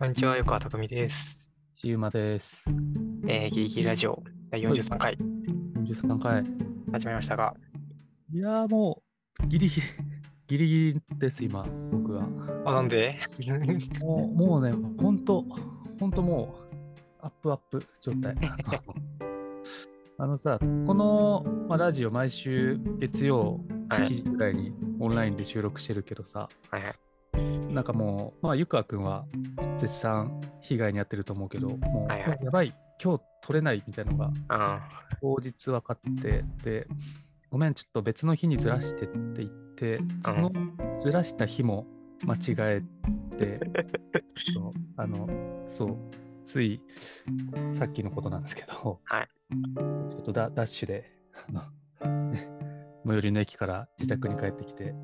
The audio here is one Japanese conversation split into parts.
こんにちは、横川匠です。ゆうまです。えー、ギリギリラジオ第43回43回。始まりましたが、いやーもう、ギリギリ、ギリギリです、今、僕は。あ、なんで？もうもうね、ほんと、ほんともう、アップアップ状態。あのさ、この、まあ、ラジオ、毎週月曜はい7時ぐらいにオンラインで収録してるけどさ、はいはい。なんかもう、まあ、ゆくあくんは絶賛被害に遭ってると思うけど、もう、はいはい。やばい、今日撮れないみたいなのがあ当日分かってでごめんちょっと別の日にずらしてって言ってそのずらした日も間違えて あのそうついさっきのことなんですけど、はい。ちょっとダダッシュであのね最寄りの駅から自宅に帰ってきて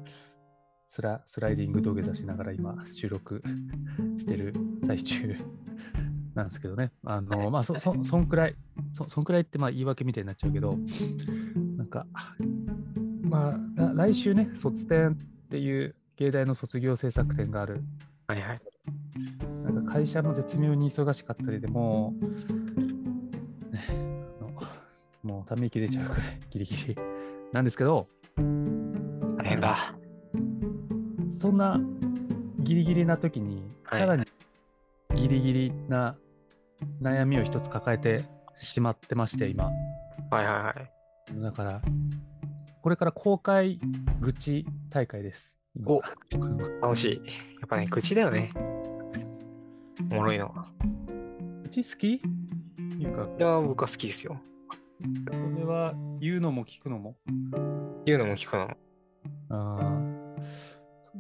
スラスライディング土下座しながら今収録してる最中なんですけどね。あの、まあ、そ、そ、そんくらい、そ、そんくらいってまあ言い訳みたいになっちゃうけど、なんか、まあ、ら来週ね、卒展っていう芸大の卒業制作展がある。あ、はいはい。なんか会社も絶妙に忙しかったりでもう、ね、もうため息出ちゃうくらいギリギリなんですけど、大変だ。そんなギリギリな時に、はいさらにギリギリな悩みを一つ抱えてしまってまして、今。はいはいはい。だから、これから公開愚痴大会です。今お楽しい。やっぱね、口だよね。おもろいのは。愚痴好き？いうか、いや、僕は好きですよ。それは言うのも聞くのも？言うのも聞くのも。ああ、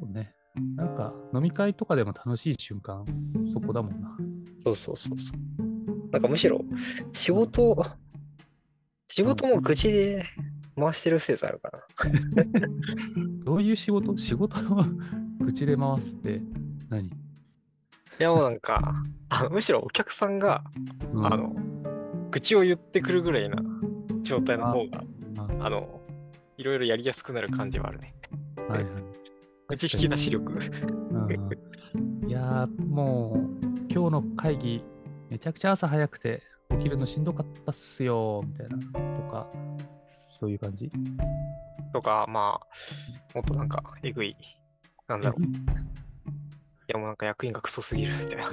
そうね。なんか飲み会とかでも楽しい瞬間、そこだもんな。そうそうそうそう。なんかむしろ、仕事、仕事も口で回してる説あるから。どういう仕事？仕事を口で回すって何、いやもうなんか、あのむしろお客さんが、うんあの、愚痴を言ってくるぐらいな状態の方が、ああの、いろいろやりやすくなる感じはあるね。はいはい。愚痴引き出し力。うんいやーもう今日の会議めちゃくちゃ朝早くて起きるのしんどかったっすよみたいなとかそういう感じとか、まあ、もっとなんか、えぐい、なんだろう。いやもうなんか役員がクソすぎるみたいな。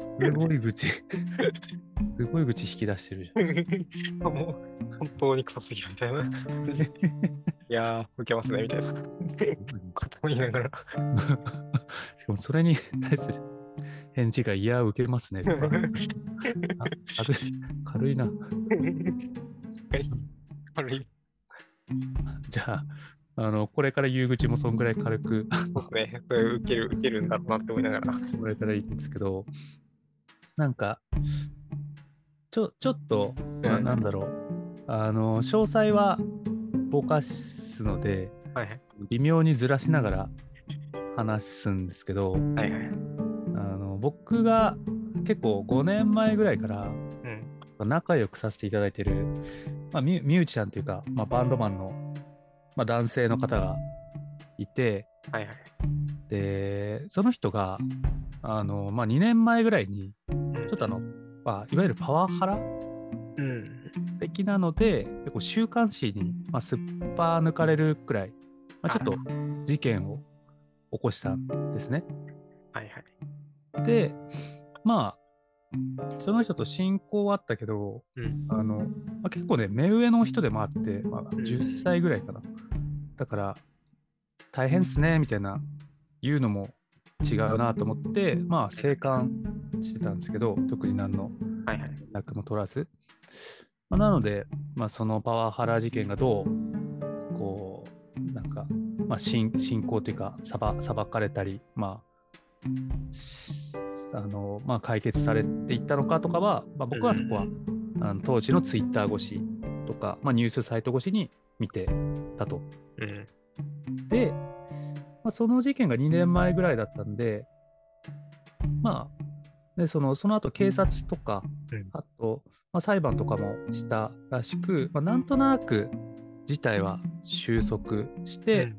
すごい愚痴すごい愚痴引き出してるじゃん もう、本当にクソすぎるみたいな。いやー、受けますね、みたいな。ことも言いながら。しかもそれに対する返事がいや受けますねとか あ軽い軽いなしっかり、軽い。じゃああのこれから言う口もそんぐらい軽くそうですね。これ受ける、受けるんだろうなって思いながら。もらえたらいいんですけど、なんか、ちょ、ちょっと、なうんなんだろう、あの、詳細はぼかすので、はいはい。微妙にずらしながら話すんですけど、はいはい。あの僕が結構5年前ぐらいからうん。仲良くさせていただいてる、まあ、ミュミュージシャンというか、まあ、バンドマンの、まあ、男性の方がいて、はいはい。で、その人が、あの、まあ、2年前ぐらいに、うんちょっとあの、まあ、いわゆるパワハラうん。的なので、結構週刊誌に、まあ、すっぱ抜かれるくらい、まあ、ちょっと事件を起こしたんですね。はいはい。で、まあ、その人と親交はあったけど、うん。あの、まあ、結構ね、目上の人でもあって、まあ、ん10歳ぐらいかな。だから、大変っすね、みたいな言うのも違うなと思って、まあ、静観してたんですけど、特に何のはいはい。連絡も取らず。まあ、なので、まあ、そのパワハラ事件がどう、こう、なんか、まあ、進進行というか、裁裁かれたり、まあ、しあの、まあ、解決されていったのかとかは、まあ、僕はそこは、あの当時のツイッター越しとか、まあ、ニュースサイト越しに見てたと。うん。で、まあ、その事件が2年前ぐらいだったんで、まあ、でそのその後警察とか、うんあと、まあ、裁判とかもしたらしく、まあ、なんとなく事態は収束して、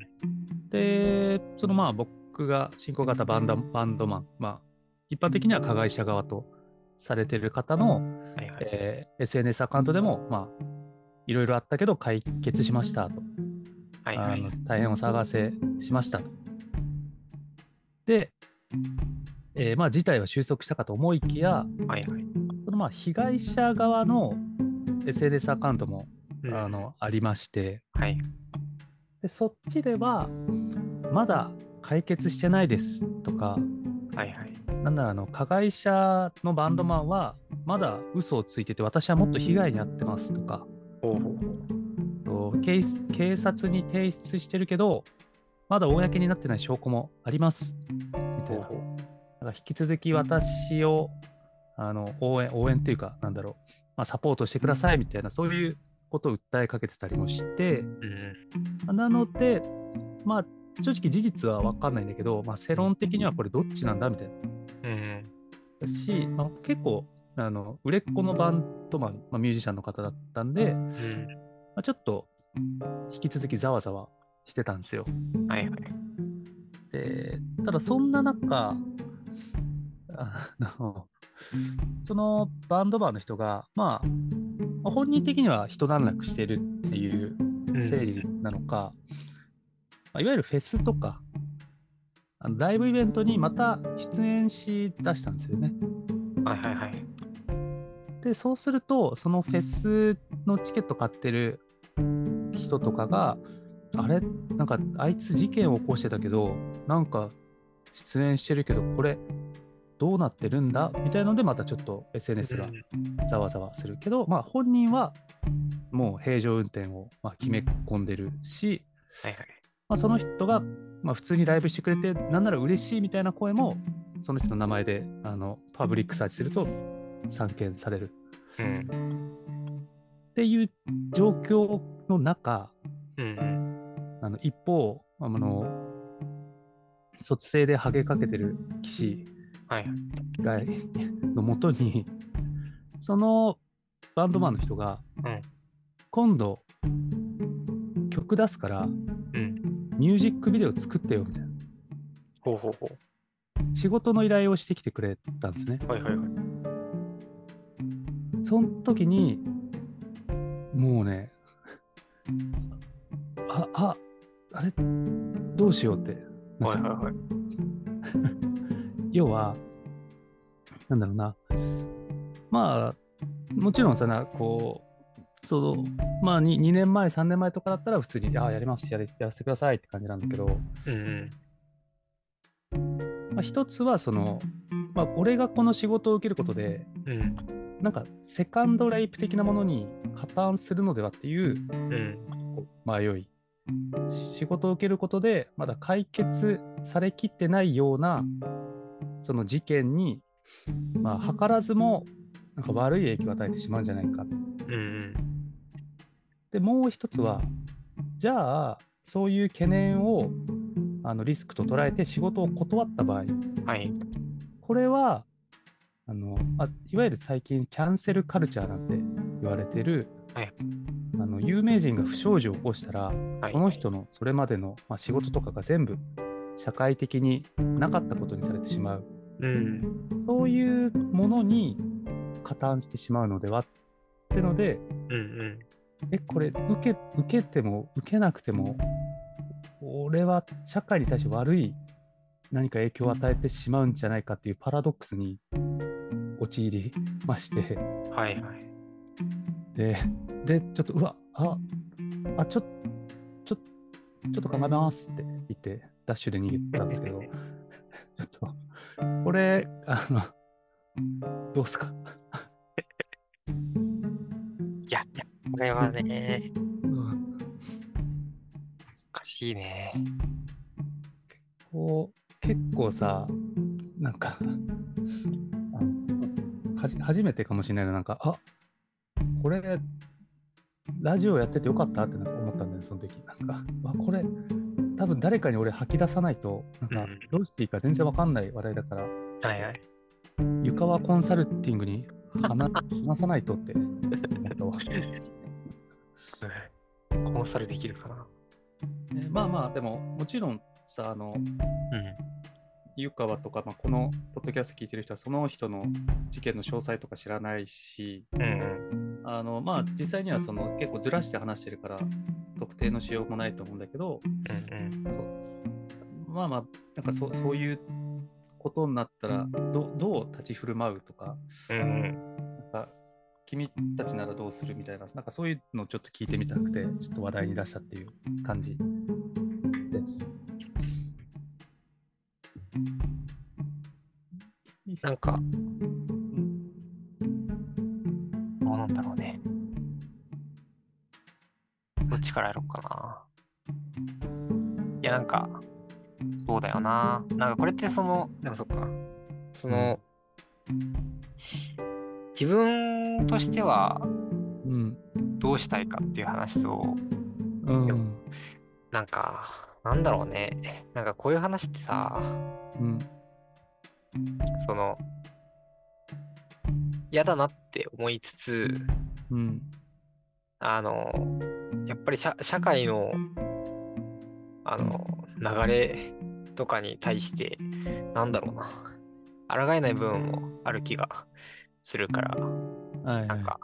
で、そのまあ僕僕が進行型バンダバンドマン、まあ、一般的には加害者側とされてる方の、はいはい。えー SNS アカウントでも、まあ、いろいろあったけど解決しましたと。はいはいあの。大変お騒がせしましたと。で、えーまあ、事態は収束したかと思いきや、はいはい。まあ被害者側の SNS アカウントも、うんあのありましてはい。で、そっちでは、まだ解決してないですとか、はいはい。なんならあの加害者のバンドマンは、まだ嘘をついてて、私はもっと被害に遭ってますとか、ほうほうほう。と警警察に提出してるけど、まだ公になってない証拠もありますみたいな。だから引き続き私をあの応援、応援っていうか、なんだろう、まあ、サポートしてくださいみたいな、そういうことを訴えかけてたりもして、うん。なので、まあ、正直事実は分かんないんだけど、まあ、世論的にはこれどっちなんだみたいな。うん。だし、まあ、結構あの、売れっ子のバンドマン、まあ、ミュージシャンの方だったんで、まうん。あ、ちょっと引き続きざわざわしてたんですよ。はいはい。でただそんな中あのそのバンドマンの人が、まあ、まあ本人的には一段落してるっていう整理なのか、まあいわゆるフェスとかあのライブイベントにまた出演しだしたんですよね。はいはいはい。でそうするとそのフェスのチケット買ってる人とかがあれ？なんかあいつ事件を起こしてたけどなんか出演してるけどこれどうなってるんだ？みたいのでまたちょっと SNS がざわざわするけど、まあ本人はもう平常運転をまあ決め込んでるし、はいはい。まあ、その人がまあ普通にライブしてくれてなんなら嬉しいみたいな声もその人の名前であのパブリックサーチすると散見されるうん。っていう状況の中うん。あの一方あの卒生でハゲかけてる騎士。がのもとに そのバンドマンの人が、うん今度曲出すからうん。ミュージックビデオ作ってよみたいなほうほうほ仕事の依頼をしてきてくれたんですねう。はいはいはい。その時にもうねあああれどうしようってなっちゃうはいはいはい。要は、なんだろうな、まあ、もちろんさ、なこう、その、まあ2、2年前、3年前とかだったら普通に、ああ、やりますやり、やらせてくださいって感じなんだけど、うんまあ、一つは、その、まあ、俺がこの仕事を受けることで、うん。うん。なんか、セカンドレイプ的なものに加担するのではっていううん。迷い。仕事を受けることで、まだ解決されきってないような、その事件に、まあ、図らずも、なんか悪い影響を与えてしまうんじゃないか。うん。で、もう一つは、じゃあ、そういう懸念をあのリスクと捉えて仕事を断った場合、はい。これは、あのあいわゆる最近、キャンセルカルチャーなんて言われてる、はいあの有名人が不祥事を起こしたら、はいその人のそれまでの、まあ、仕事とかが全部社会的になかったことにされてしまう。うん。そういうものに加担してしまうのではってので、うんうん。え、これ受け、受けても受けなくても、俺は社会に対して悪い何か影響を与えてしまうんじゃないかっていうパラドックスに陥りまして、はいはい。で、で、ちょっと、うわ、あ、あ、ちょ、ちょ、ちょっと考えますって言って、ダッシュで逃げたんですけど、ちょっと、これ、あの、どうすか？いや、いや、これはね、うん難しいね。こう結構さなんかはじ初めてかもしれないななんかあこれラジオやっててよかったってなんか思ったんだよねその時なんかあこれ多分誰かに俺吐き出さないとなんかうんどうしていいか全然わかんない話題だからはいはい。床はコンサルティングに話話さないとって。コンサルできるかな。ねまあまあでももちろんさ、あの、うん。湯川とか、まあ、このポッドキャスト聞いてる人は、その人の事件の詳細とか知らないし、うんうん。あの、まあ、実際にはその結構ずらして話してるから、特定のしようもないと思うんだけど、うんうん。そうまあまあ、なんかそそういうことになったらど、どう立ち振る舞うとか、うんうん。なんか君たちならどうするみたいな、なんかそういうのをちょっと聞いてみたくて、ちょっと話題に出したっていう感じです。なんか、どうなんだろうね。かな。いや、なんか、そうだよな。なんかこれってその、でもそっか。その、自分としてはうん。どうしたいかっていう話を、うん。なんか、なんだろうね。なんかこういう話ってさ、うん。その、嫌だなって思いつつ、うん。あの、やっぱり社社会の、あの、流れとかに対して、なんだろうな、抗えない部分もある気がするから、はい、はい。なんか、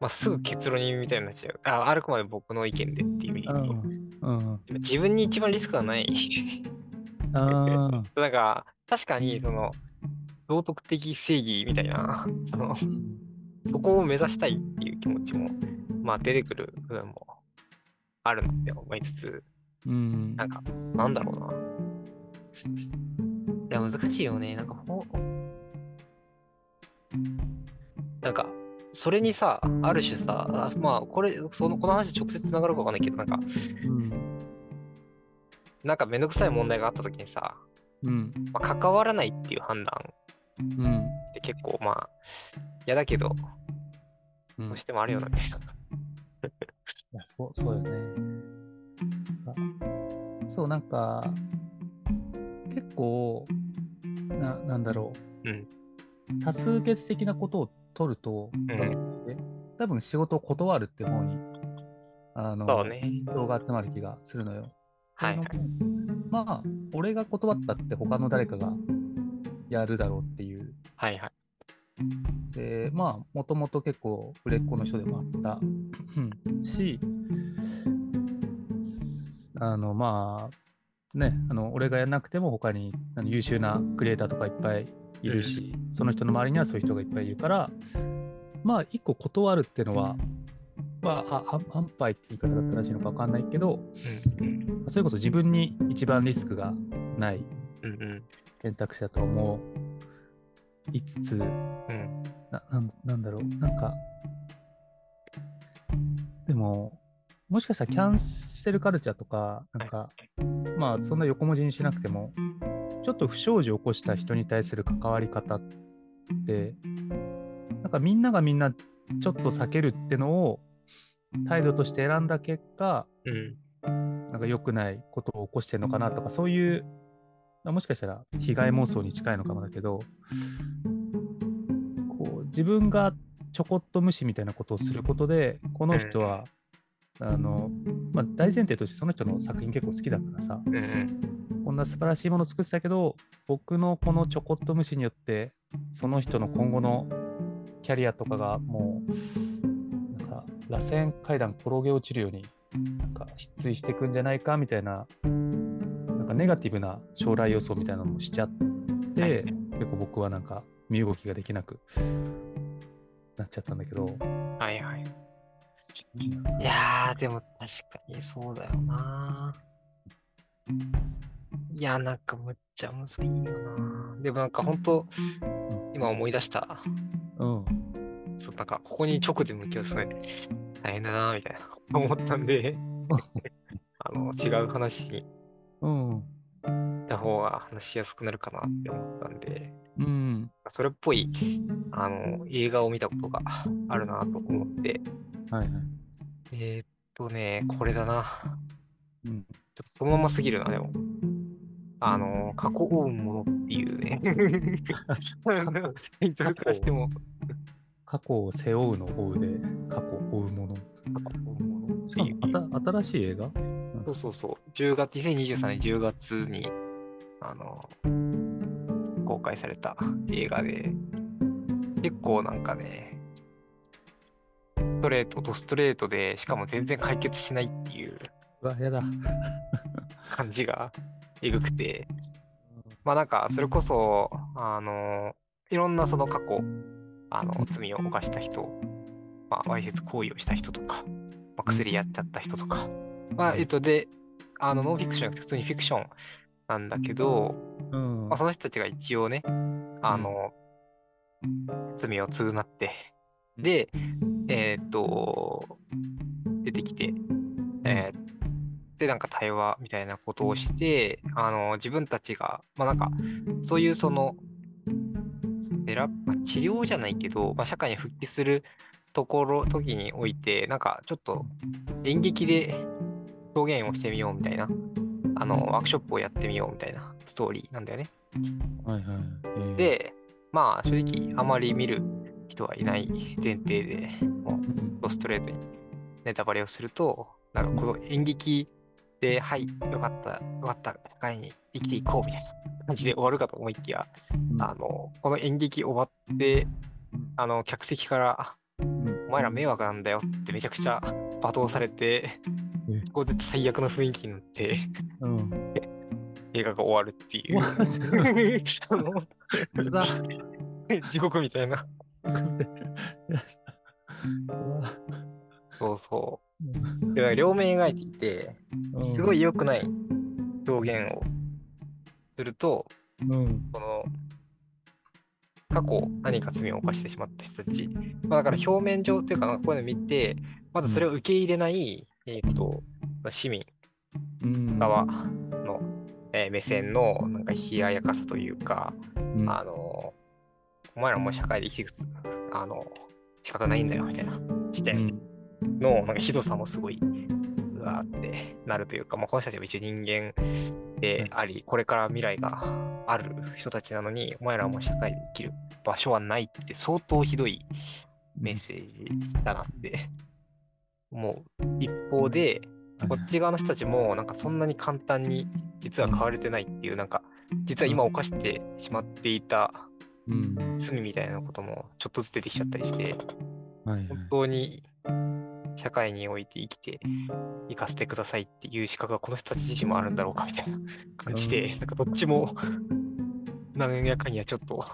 まあ、すぐ結論にみたいになっちゃう。ああくまで僕の意見でっていう意味でうん。うん。自分に一番リスクがない。なんか、確かに、その、道徳的正義みたいな、その、そこを目指したいっていう気持ちも、まあ出てくる部分もあるなって思いつつ、うん。なんか、なんだろうな。いや、難しいよね。なんか、ほなんか、それにさ、ある種さ、あまあ、これ、その、この話直接つながるかわかんないけど、なんか、うん。なんかめんどくさい問題があった時にさ、うん。まあ、関わらないっていう判断うん。って結構、まあ、嫌だけど、うんどうしてもあるよな、みたいな。いやそうそうよね。なんかそう、なんか、結構、ななんだろう、うん多数決的なことを取ると、んえ多分仕事を断るって方に、あの、ね。人が集まる気がするのよ。はいはい。まあ、俺が断ったって他の誰かがやるだろうっていう。はいはい。で、まあ、もともと結構売れっ子の人でもあったうんし、あの、まあ、ね、あの俺がやらなくても他にあの優秀なクリエイターとかいっぱいいるし、その人の周りにはそういう人がいっぱいいるから、まあ、一個断るっていうのは、まあ、ああ安牌って言い方だったらしいのか分かんないけど、うんうん。それこそ自分に一番リスクがない。選択肢だと思いつつ、うん。ななんなんだろう、なんか、でも、もしかしたらキャンセルカルチャーとか、なんか、まあ、そんな横文字にしなくても、ちょっと不祥事を起こした人に対する関わり方って、なんかみんながみんなちょっと避けるってのを態度として選んだ結果、うん。なんか良くないことを起こしてるのかなとか、そういう、まあもしかしたら被害妄想に近いのかもだけど、こう自分がちょこっと無視みたいなことをすることで、この人は、あの、まあ、大前提としてその人の作品結構好きだからさ。こんな素晴らしいものを作ってたけど、僕のこのちょこっと無視によって、その人の今後のキャリアとかがもう、なんか、螺旋階段転げ落ちるように、なんか失墜していくんじゃないかみたいな、ネガティブな将来予想みたいなのもしちゃって、はい結構僕はなんか身動きができなくなっちゃったんだけど、はいはい。いやー、でも確かにそうだよな。いや、なんかむっちゃむずいよな。でもなんか本当、今思い出した。うん、そう、なんかここに直で向き合うと大変だな、みたいなそう思ったんで、あの、違う話にうん、た方が話しやすくなるかなって思ったんで、うん、それっぽい、あの、映画を見たことがあるなと思って、はいはい。えー、っとね、これだな。うん、ちょっとそのまますぎるな、でも。あの、過去追うものっていうね。タイトルからしても、過去を背負うの追うで、過去を追うもの。過去追うものっしてかいう。新しい映画そうそうそう。10月、2023年10月に、あの、公開された映画で、結構なんかね、ストレートとストレートで、しかも全然解決しないっていううわ、やだ。感じがえぐくて、まあなんか、それこそ、あの、いろんなその過去、あの、罪を犯した人、まあ、わいせつ行為をした人とか、まあ、薬やっちゃった人とか、まあ、えっと、で、あの、ノンフィクションじゃなくて普通にフィクションなんだけど、うん。まあ、その人たちが一応ね、あの、罪を償って、で、えーっと、出てきて、えーで、なんか対話みたいなことをして、あの、自分たちが、まあなんか、そういうその、セラまあ治療じゃないけど、まあ、社会に復帰するところ、時において、なんかちょっと演劇で表現をしてみようみたいな、あの、ワークショップをやってみようみたいなストーリーなんだよね。はいはい。えー、で、まあ正直あまり見る人はいない前提でもうストレートにネタバレをすると、なんかこの演劇で、はい、よかった、よかった、社会に生きていこうみたいな感じで終わるかと思いきや、うんあの、この演劇終わって、あの、客席から、うんお前ら迷惑なんだよってめちゃくちゃ罵倒されてえ、ここで最悪の雰囲気になって、うん。映画が終わるっていう。地獄みたいな。そうそう。両面描いていて、すごい良くない表現をすると、うん。この、過去何か罪を犯してしまった人たち、まあ、だから表面上っていうか、こういうの見て、まずそれを受け入れない、えっ、と、市民うん。側の、えー目線のなんか冷ややかさというか、うん。あの、お前らもう社会で生くつあの資格ないんだよみたいな視点のなんかひどさもすごい、うわーってなるというか、まあ、この人たちは一応人間であり、これから未来がある人たちなのに、お前らはもう社会で生きる場所はないって相当ひどいメッセージだなって思う。一方で、こっち側の人たちもなんかそんなに簡単に実は変われてないっていう、なんか実は今犯してしまっていたうん。罪みたいなこともちょっとずつ出てきちゃったりして。本当に社会において生きていかせてくださいっていう資格がこの人たち自身もあるんだろうかみたいな 感じで、なんかどっちもなんやかんやちょっと、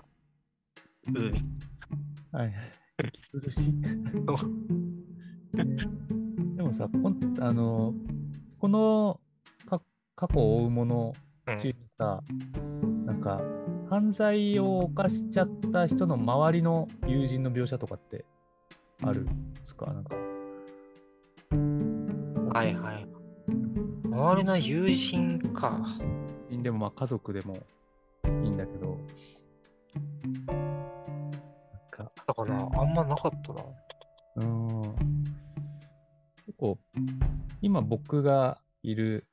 うん、はいはい。苦しい。でもさ、ほんあの、このか過去を追うものうん中にさ、なんか、犯罪を犯しちゃった人の周りの友人の描写とかってあるんですか？なんか。はいはい。周りの友人か。でもまあ家族でもいいんだけど、なんか、だからな、あんまなかったな。うーん結構、今僕がいる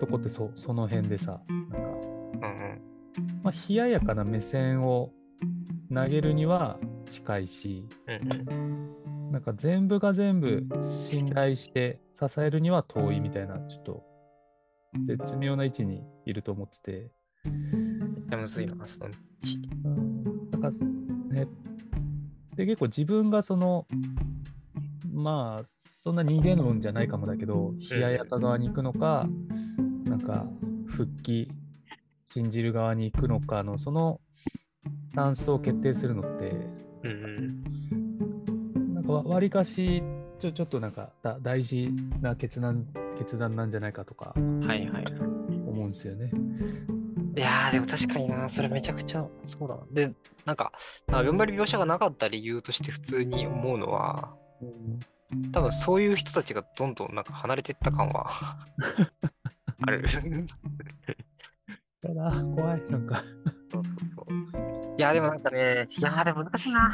とこってそその辺でさ、なんか、うんうん。まあ、冷ややかな目線を投げるには近いし、うんうん。なんか全部が全部信頼して支えるには遠いみたいな、ちょっと絶妙な位置にいると思ってて、いやむずいな、その。うん、なんかね、で結構自分がその、まあ、そんな人間論じゃないかもだけど、冷ややか側に行くのか、なんか復帰、信じる側に行くのかの、そのスタンスを決定するのって。なんかわわりかし、ちょちょっとなんかだ大事な決断決断なんじゃないかとかはいはい。思うんですよね。いやー、でも確かにな、それめちゃくちゃそうだな。で、なんか、あ頑張り描写がなかった理由として普通に思うのは、多分そういう人たちがどんどんなんか離れていった感は ある。ただ、怖い、なんか。そうそうそういや、でもなんかね、いやー、でも難しいな。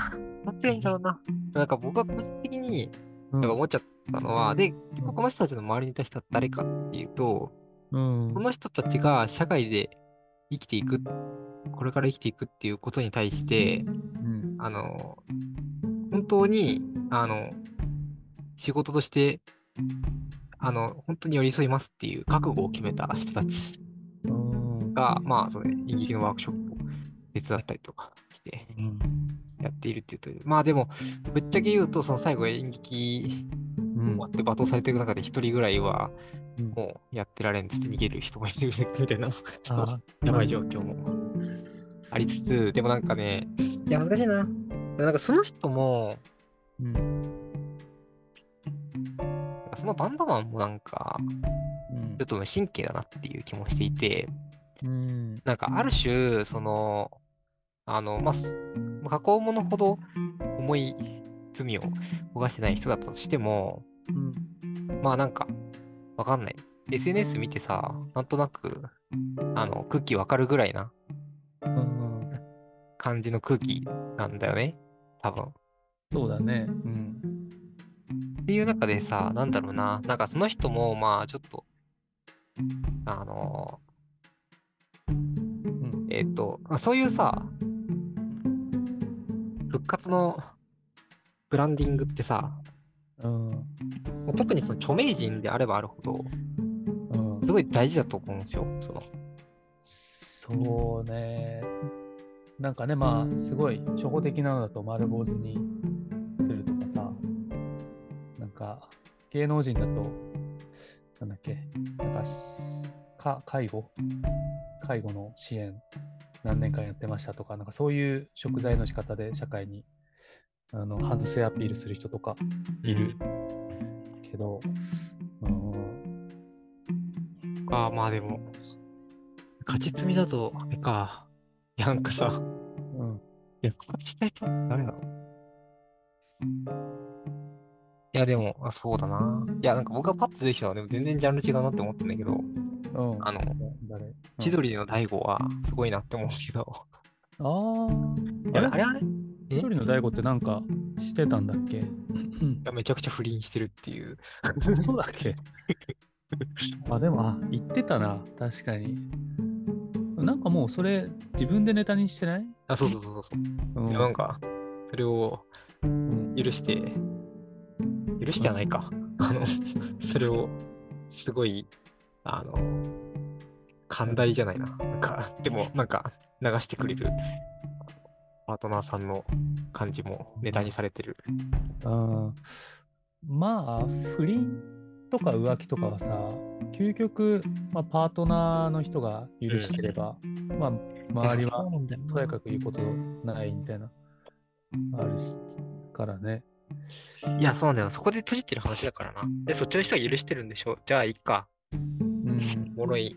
なんて言うんだろうな。なんか僕は個人的にうんなんか思っちゃったのは、で、結構この人たちの周りにいた人は誰かっていうと、うんこの人たちが社会で生きていく、これから生きていくっていうことに対して、うんあの、本当に、あの、仕事としてあの、本当に寄り添いますっていう覚悟を決めた人たちうん。が、まあ、その演劇のワークショップを手伝ったりとかしてうん。やっているっていうと、まあでも、ぶっちゃけ言うと、その最後演劇うん終わって罵倒されてる中で一人ぐらいは、うんもうやってられんっつって逃げる人もいるみたいな、ちょっとあやばい状況もありつつ、でもなんかね、いや、難しいな。なんかその人も、うん。そのバンドマンもなんか、うんちょっと無神経だなっていう気もしていて、うん。なんかある種、その、あの、ま加工者ほど重い罪を犯してない人だとしても、うん。まあなんか、わかんない。SNS 見てさ、なんとなく、あの、空気わかるぐらいなうん。感じの空気なんだよね。多分。そうだね。うん。っていう中でさ、なんだろうな、なんかその人も、まあちょっと、あの、うん。えっ、と、あそういうさ、復活のブランディングってさ、うん。特にその著名人であればあるほど、うん。すごい大事だと思うんですよ。そのそうね。なんかね、まあ、すごい初歩的なのだと丸坊主に芸能人だと、なんだっけ、なんかし、か介護？介護の支援何年間やってましたとか、なんかそういう食材の仕方で社会にあの反省アピールする人とかいるけど、うん、ああ、まあでも、勝ち積みだと、あれか。いや、なんかさ、うん、いや、勝ちたいと誰だろう？いや、でも、あ、そうだな。いや、なんか僕がパッと出てきたのは、でも全然ジャンル違うなって思ったんだけど、うん。あの、誰？千鳥の大悟はすごいなって思うけど、ああ、いやあれ？はね、え？一人の大悟ってなんかしてたんだっけ？いやめちゃくちゃ不倫してるっていう。そうだっけ？あ、でも、あ、言ってたな、確かに。なんかもうそれ自分でネタにしてない？あ、そうそうそうそう。うん。なんか、それをうん。許して、許してはないか。あの、それを、すごい、あの、寛大じゃないな。なんか、でも、なんか、流してくれる、パートナーさんの感じもネタにされてる。うんまあ、不倫とか浮気とかはさ、究極、まあ、パートナーの人が許してれば、まあ、周りはとやかく言うことないみたいな、あるし、からね。いや、そうなんだよ。そこで閉じてる話だからな。で、そっちの人が許してるんでしょ。じゃあ、いいか。うん。おもろい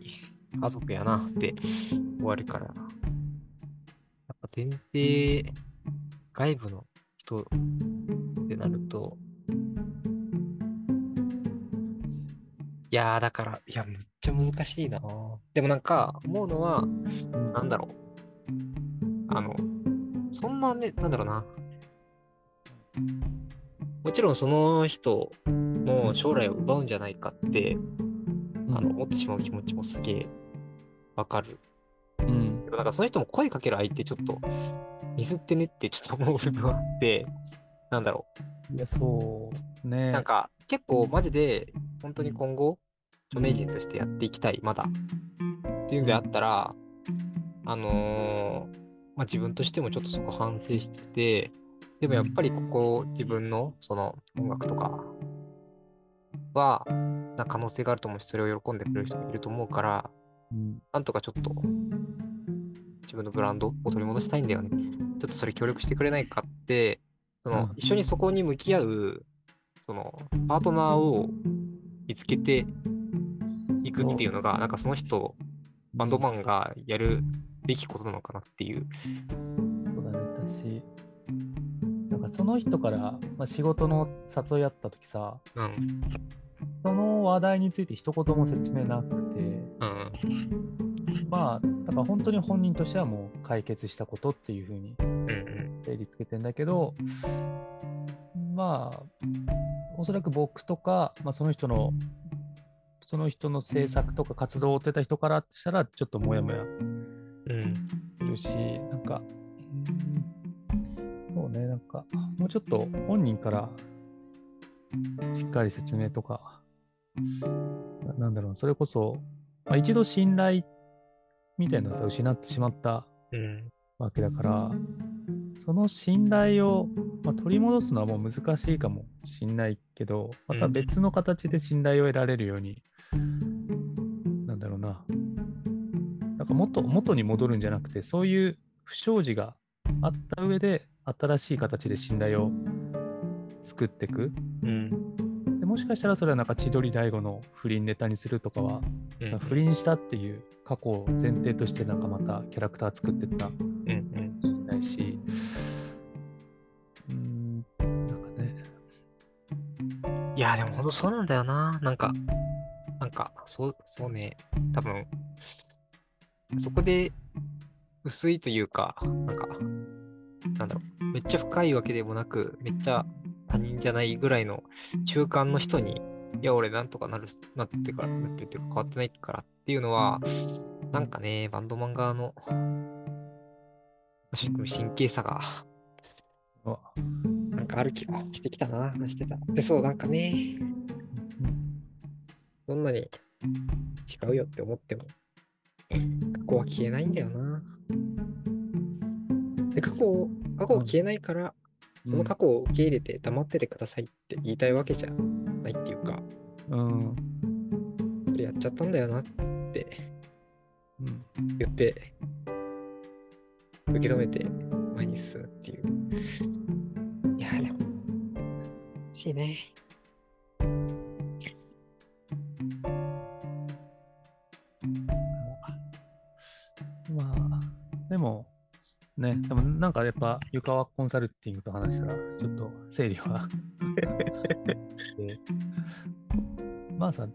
家族やなって終わるからな。やっぱ前提、外部の人ってなると、いやー、だから、いや、めっちゃ難しいな。でもなんか、思うのは、なんだろう。あの、そんなね、なんだろうな。もちろんその人の将来を奪うんじゃないかって、あの思ってしまう気持ちもすげえわかる。うんでもなんかその人も声かける相手ちょっとミスってねってちょっと思う部分があって、なんだろいや、そうう。ね。なんか結構マジで本当に今後著名人としてやっていきたい、まだ。っていうんであったら、あのーまあ自分としてもちょっとそこ反省してて、でもやっぱりここ自分のその音楽とかは、な可能性があると思うし、それを喜んでくれる人もいると思うから、うん。なんとかちょっと自分のブランドを取り戻したいんだよね。ちょっとそれ協力してくれないかって、そのうん。一緒にそこに向き合う、そのパートナーを見つけていくっていうのが、なんかその人、バンドマンがやるべきことなのかなっていう。そうだね、かその人から、まあ、仕事の誘いあったときさ、うん。その話題について一言も説明なくて、うん。まあ、だから本当に本人としてはもう解決したことっていうふうにうんうん。定義つけてんだけど、まあ、おそらく僕とか、まあ、その人の、その人の制作とか活動を追ってた人からしたら、ちょっともやもやうん。するし、なんか、うんそうね、なんか、もうちょっと本人からしっかり説明とかななんだろう、それこそ、まあ、一度信頼みたいなのをさ、失ってしまったうん。わけだから、その信頼を、まあ、取り戻すのはもう難しいかもしんないけど、また別の形で信頼を得られるように、なんだろうな、なんか元元に戻るんじゃなくて、そういう不祥事があった上で、新しい形で信頼を作っていく。うん。でもしかしたらそれはなんか千鳥大悟の不倫ネタにするとかは、うん。不倫したっていう過去を前提としてなんかまたキャラクター作ってったうん。うん。しれないし、うーん、なんかね、いや、でも本当そうなんだよな。なんか、なんか、そう、そうね。多分、そこで薄いというか、なんか、なんだろう、めっちゃ深いわけでもなく、めっちゃ他人じゃないぐらいの中間の人に、いや、俺なんとかなる、なってから、なってるって変わってないからっていうのは、なんかね、バンドマン側の、し神経さが、なんかある気がしてきたな、話してた。で、そう、なんかね、うんどんなに違うよって思っても、過去は消えないんだよな。で、過去を、過去は消えないから、その過去を受け入れて黙っててくださいって言いたいわけじゃないっていうか、うん、それやっちゃったんだよなってうん、言って、受け止めて前に進むっていう。いや、でも、欲しいね。ね、でもなんかやっぱ、湯川コンサルティングと話したら、ちょっと整理は で。まあさ、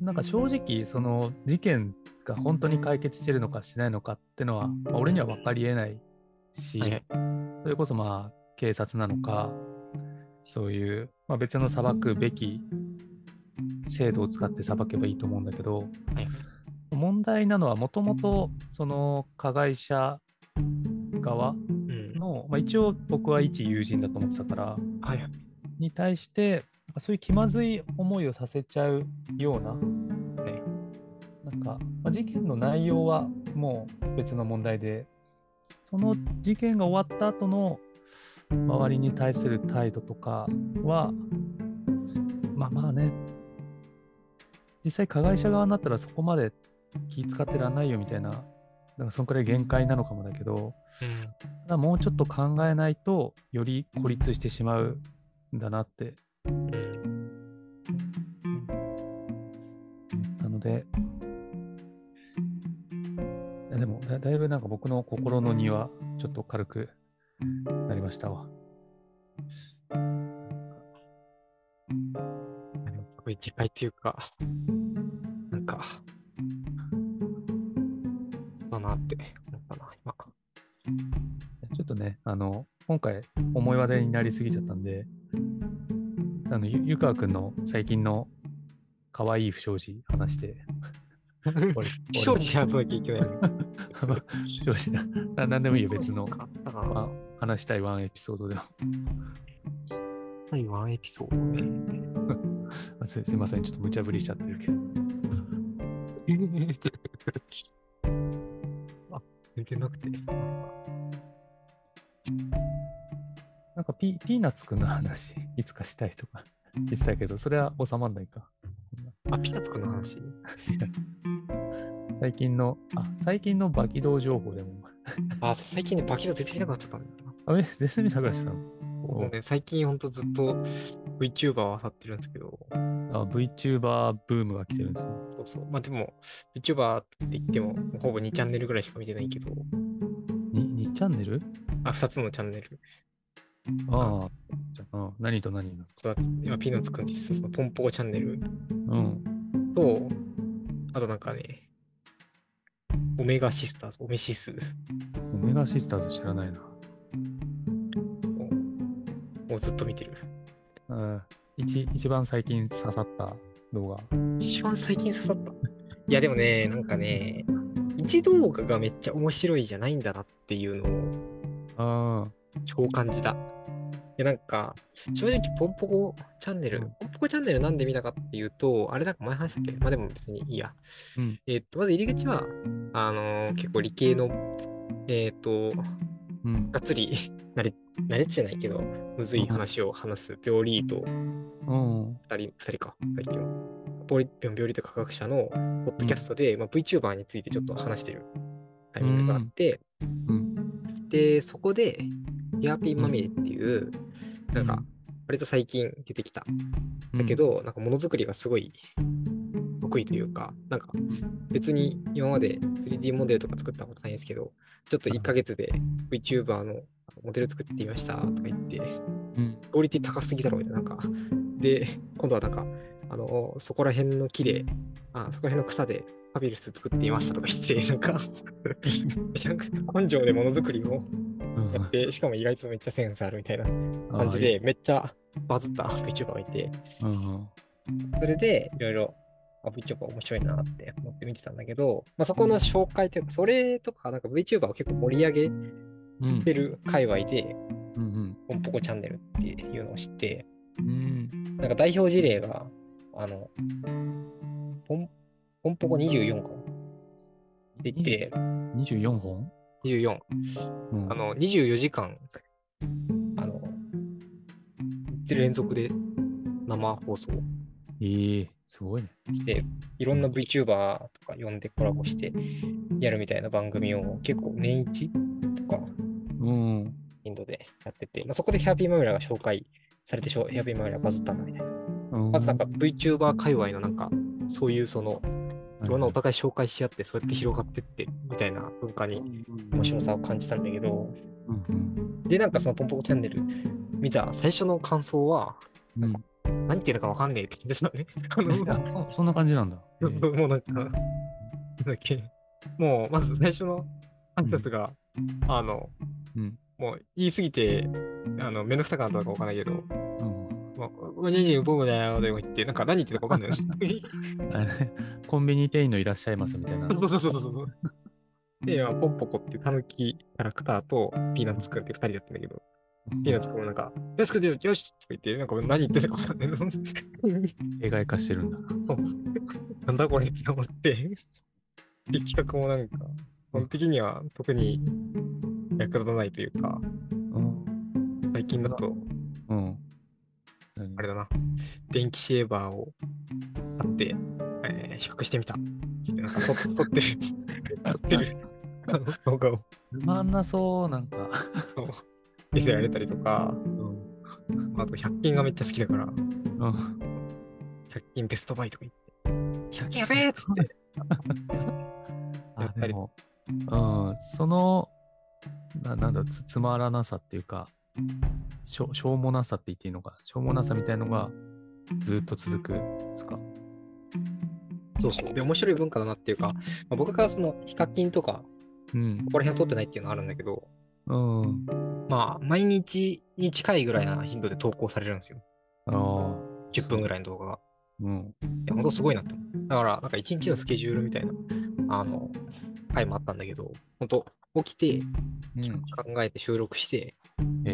なんか正直、その事件が本当に解決してるのかしてないのかってのは、まあ、俺には分かりえないし、はいはい。それこそまあ、警察なのか、そういう、まあ、別の裁くべき制度を使って裁けばいいと思うんだけど、はい。問題なのはもともとその加害者側うん。の、まあ、一応僕は一友人だと思ってたからはいはい。に対してそういう気まずい思いをさせちゃうようなはいなんか、まあ、事件の内容はもう別の問題でその事件が終わった後の周りに対する態度とかはまあまあね実際加害者側になったらそこまで気使ってらんないよみたいななんかそんくらい限界なのかもだけどただもうちょっと考えないとより孤立してしまうんだなって。なのでいやでもだだいぶなんか僕の心の荷はちょっと軽くなりましたわ。いでかいっていうか、なんか、そうだなってね、あの、今回、重い話題になりすぎちゃったんで、あの、ゆゆかわくんの最近の可愛い不祥事話して、俺不祥事やらなきゃいけないの。不祥事だ。ななんでもいいよ、別の、あ話したいワンエピソードでも。最後ワンエピソードね。あすすいません、ちょっと無茶ぶりしちゃってるけど。あ、全然なくて。ピピーナッツくんの話、いつかしたいとか言ってたけど、それは収まんないか。あ、ピーナッツくんの話？最近の、あ、最近のバキ道情報でも。あ、最近ね、バキド出てなくなっちゃったんだよな。あれ、全然見なくなっちゃったの？もうね、最近ほんとずっと VTuber を漁ってるんですけど、あ ?VTuber ブームが来てるんですね。そうそう。まあでも、VTuber って言っても、ほぼ2チャンネルぐらいしか見てないけど、に 2, チャンネル？あ、2つのチャンネル。ああ、じゃあうん何と何ですか？今、ピーナッツくんって言ってたそのポンポコチャンネルうん。と、あとなんかね、オメガシスターズ、オメシスオメガシスターズ知らないな。をずっと見てる。うん一一番最近刺さった動画。一番最近刺さった。いやでもね、なんかね、一動画がめっちゃ面白いじゃないんだなっていうのをあ超感じた。や、なんか、正直、ポンポコチャンネル、ポンポコチャンネルなんで見たかっていうと、あれなんか前話したっけ？まあでも別にいいや。うんえっと、まず入り口は、あのー結構理系の、えっと、うん。がっつり、慣れ、慣れじゃないけど、むずい話を話す、病理とうん。二人、二人か、最近は。病理病理と科学者のポッドキャストで、まあ、VTuber についてちょっと話してるタイミングがあって、うん。で、そこで、ヘアピンまみれっていう、なんかうん、割と最近出てきた。だけど、なんかものづくりがすごい得意というか、なんか別に今まで 3D モデルとか作ったことないんですけど、ちょっと1ヶ月で VTuber のモデル作ってみましたとか言って、うん。クオリティ高すぎだろみたいな、なんか。で、今度はなんか、あの、そこら辺の木で、あ、そこら辺の草でパビルス作ってみましたとか言って、なんか、根性でものづくりをうんやって、しかも意外とめっちゃセンスあるみたいな感じで、めっちゃバズった VTuber がいて、うん。それでいろいろ、あ VTuber 面白いなって思って見てたんだけど、まあ、そこの紹介というか、それとか、なんか VTuber を結構盛り上げうんてる界隈で、うん。ポンポコチャンネルっていうのを知って、うん。なんか代表事例が、あの、ポン、ポンポコ24かなって言って、24本？24。うんあの、24時間、あの、連続で生放送ええすごいね。して、いろんな VTuber とか呼んでコラボしてやるみたいな番組を結構年一とかうん。インドでやってて、まあ、そこでヘアピーマミラが紹介されてしょ、ヘアピーマミラがバズったんだみたいな。うんまずなんか VTuber 界隈のなんか、そういうその、いろんなお互い紹介し合って、そうやって広がってってみたいな文化に面白さを感じたんだけど、うんうんで、なんかそのポンポコチャンネル見た最初の感想は、うん。何言ってるのかわかんねえって言ってたね。そそんな感じなんだ。ええもうなんか、なんだっけ、もうまず最初の挨拶が、あの、うんもう言い過ぎて、あの、めんどくさかったのかわかんないけど、うんもう、何々僕だよ、とか言って、なんか何言ってるのかわかんないです。コンビニ店員のいらっしゃいますみたいな。そうそうそうそう。で、まあ、ポンポコってタヌキキャラクターとピーナッツくんって二人だったんだけど、ピーナッツくんもなんか、よし、よし、よしとか言って、なんか何言ってるのかわかんないの。映画化してるんだ。なんだこれって思って、で、企画もなんか、基本的には特に役立たないというか、うん。最近だと、うん。何あれだな、電気シェーバーを買って、えー比較してみた。つって、なんかそ撮ってる、撮ってる。動画を。つまんなそう、なんか。見せられたりとか、うん。あと100均がめっちゃ好きだから、うん。100均ベストバイとか言って、100均。やべえっつって、やあったりうん、その、ななんだつ、つまらなさっていうか、しょしょうもなさって言っていいのか、しょうもなさみたいのがずっと続くんですか？そうそう。で、面白い文化だなっていうか、まあ、僕がそのヒカキンとか、うんこ。こら辺を撮ってないっていうのはあるんだけど、うん。まあ、毎日に近いぐらいな頻度で投稿されるんですよ。ああ。10分ぐらいの動画が。うん。いや、ほんとすごいなって思う。だから、なんか一日のスケジュールみたいな、あの、回もあったんだけど、ほんと、起きて、うん。考えて収録して、え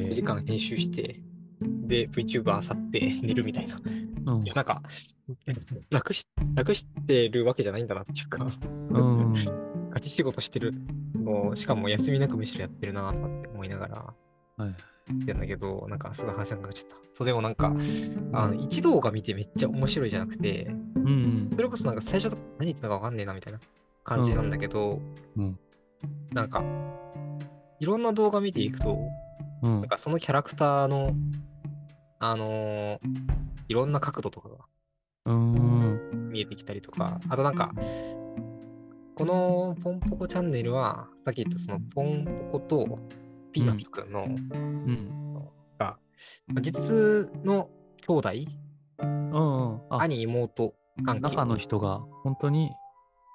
4時間編集して、で、VTuber あさって寝るみたいな。うんいや、なんか、楽し、楽してるわけじゃないんだなっていうか、うん。ガチ仕事してるのをしかも休みなくむしろやってるなとかって思いながら、はい。やんだけど、なんかすごい話がかちゃった。そうでもなんか、あの一動画見てめっちゃ面白いじゃなくて、うんそれこそなんか最初とか何言ってたかわかんねえなみたいな感じなんだけど、うんなんか、いろんな動画見ていくと、うん。なんかそのキャラクターの、あのーいろんな角度とかがうん。見えてきたりとか、あとなんか、このポンポコチャンネルは、さっき言ったそのポンポコとピーナッツくんの、うん。が、まあ実の兄弟、うん。あ、兄、妹関係。中の人が本当に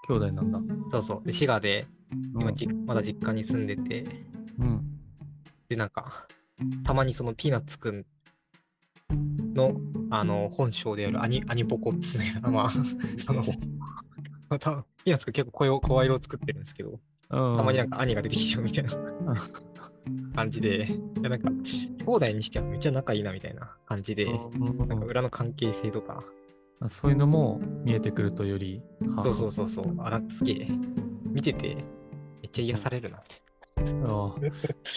兄弟なんだ。そうそう。で、滋賀で、うんまだ実家に住んでて、うん。で、なんか、たまにそのピーナッツくんの、あの、本性であるアニ、アニポコっつうんだけど、まあ、その、またピーナッツくん結構声を、声色を作ってるんですけど、たたまになんか兄が出てきちゃうみたいな。感じで、いやなんか、兄弟にしてはめっちゃ仲いいなみたいな感じで、なんか裏の関係性とか、あそういうのも見えてくるとより、はそうそうそうそう、あ、なんかすげえ、見てて、めっちゃ癒されるなみたいな。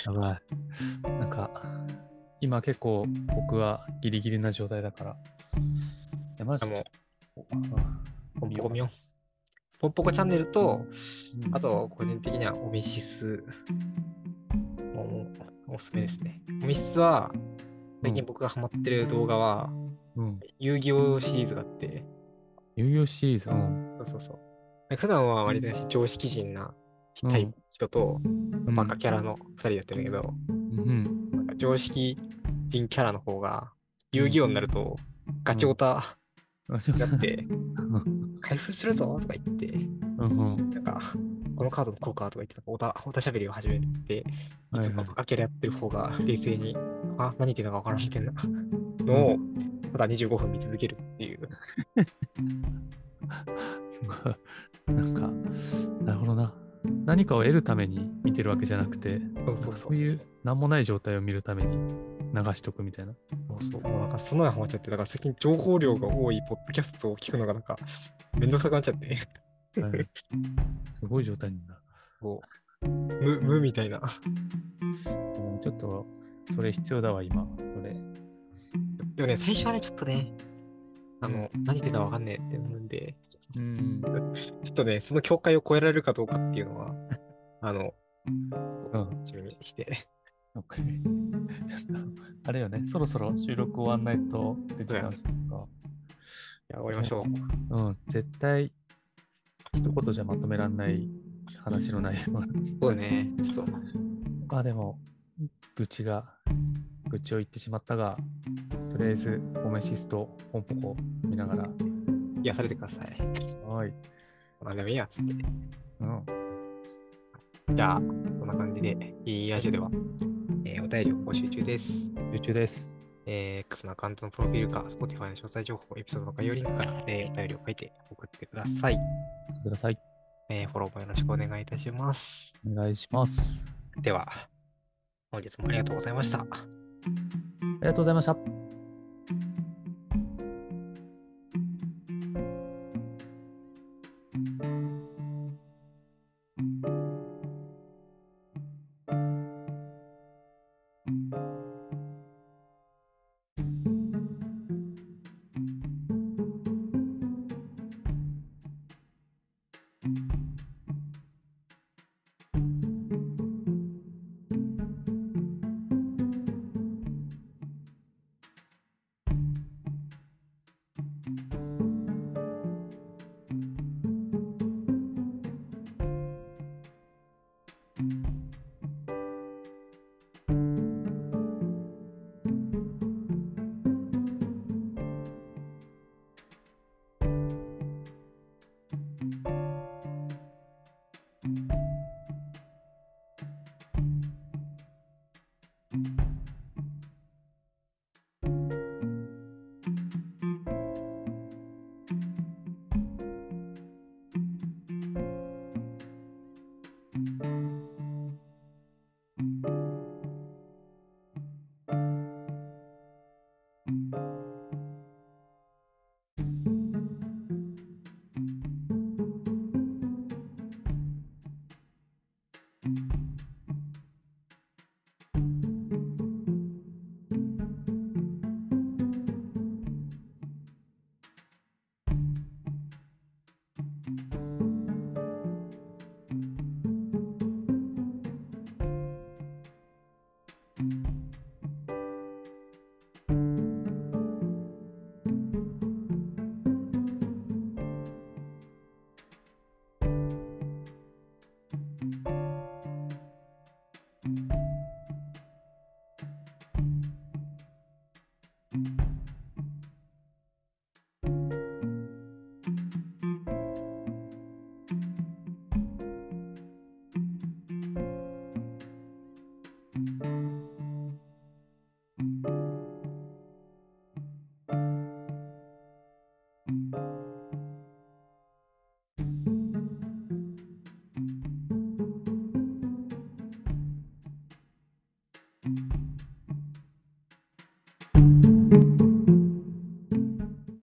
やばい。なんか、今結構僕はギリギリな状態だから。山梨あもポンポコ見よう。ポンポコチャンネルと、んあと、個人的にはオメシスもおすすめですね。オメシスは、最近僕がハマってる動画は、うん。遊戯王シリーズがあって、悠々シリーズ、うん。そうそうそう。普段は割と常識人なタイプ人と、うんバカキャラの2人やってるんだけど、うん。なんか常識人キャラの方が、遊戯王になると、ガチオタになって、開封するぞとか言って。なんか、このカードの効果とか言って、オタ、オタ喋りを始めて、いつもバカキャラやってる方が冷静に、あ、何言ってるのか分からんみたいなのを、ただ25分見続けるっていう。すごい。なんか、なるほどな。何かを得るために見てるわけじゃなくて、そうなんそうそう。かそういう何もない状態を見るために流しとくみたいな。そうそう。もうなんか、そのようにハマっちゃって、だから最近情報量が多いポッドキャストを聞くのがなんか、めんどくさくなっちゃって、はいすごい状態になる。こう、無、無みたいな。もうちょっと、それ必要だわ、今。これ。でもね、最初はね、ちょっとね、あの、何言ってたか分かんねえってなるんで、うん。ちょっとね、その境界を超えられるかどうかっていうのは、あの、うん。楽しみにして。OK ちょっとあれよね、そろそろ収録終わんないと出ちゃうしか。いや、終わりましょう。うん、絶対、一言じゃまとめらんない話の内容。そうね、ちょっと、まあでも、愚痴が、愚痴を言ってしまったが、とりあえず、オメシスとポンポコ見ながら、癒されてください。はい。何でもいいやつって。うん。じゃあ、こんな感じで、いいラジオでは、えーお便りを募集中です。YouTube です。えー X のアカウントのプロフィールか、Spotify の詳細情報、エピソードの概要リンクから、えーお便りを書いて送ってください。ください。えーフォローもよろしくお願いいたします。お願いします。では、本日もありがとうございました。ありがとうございました。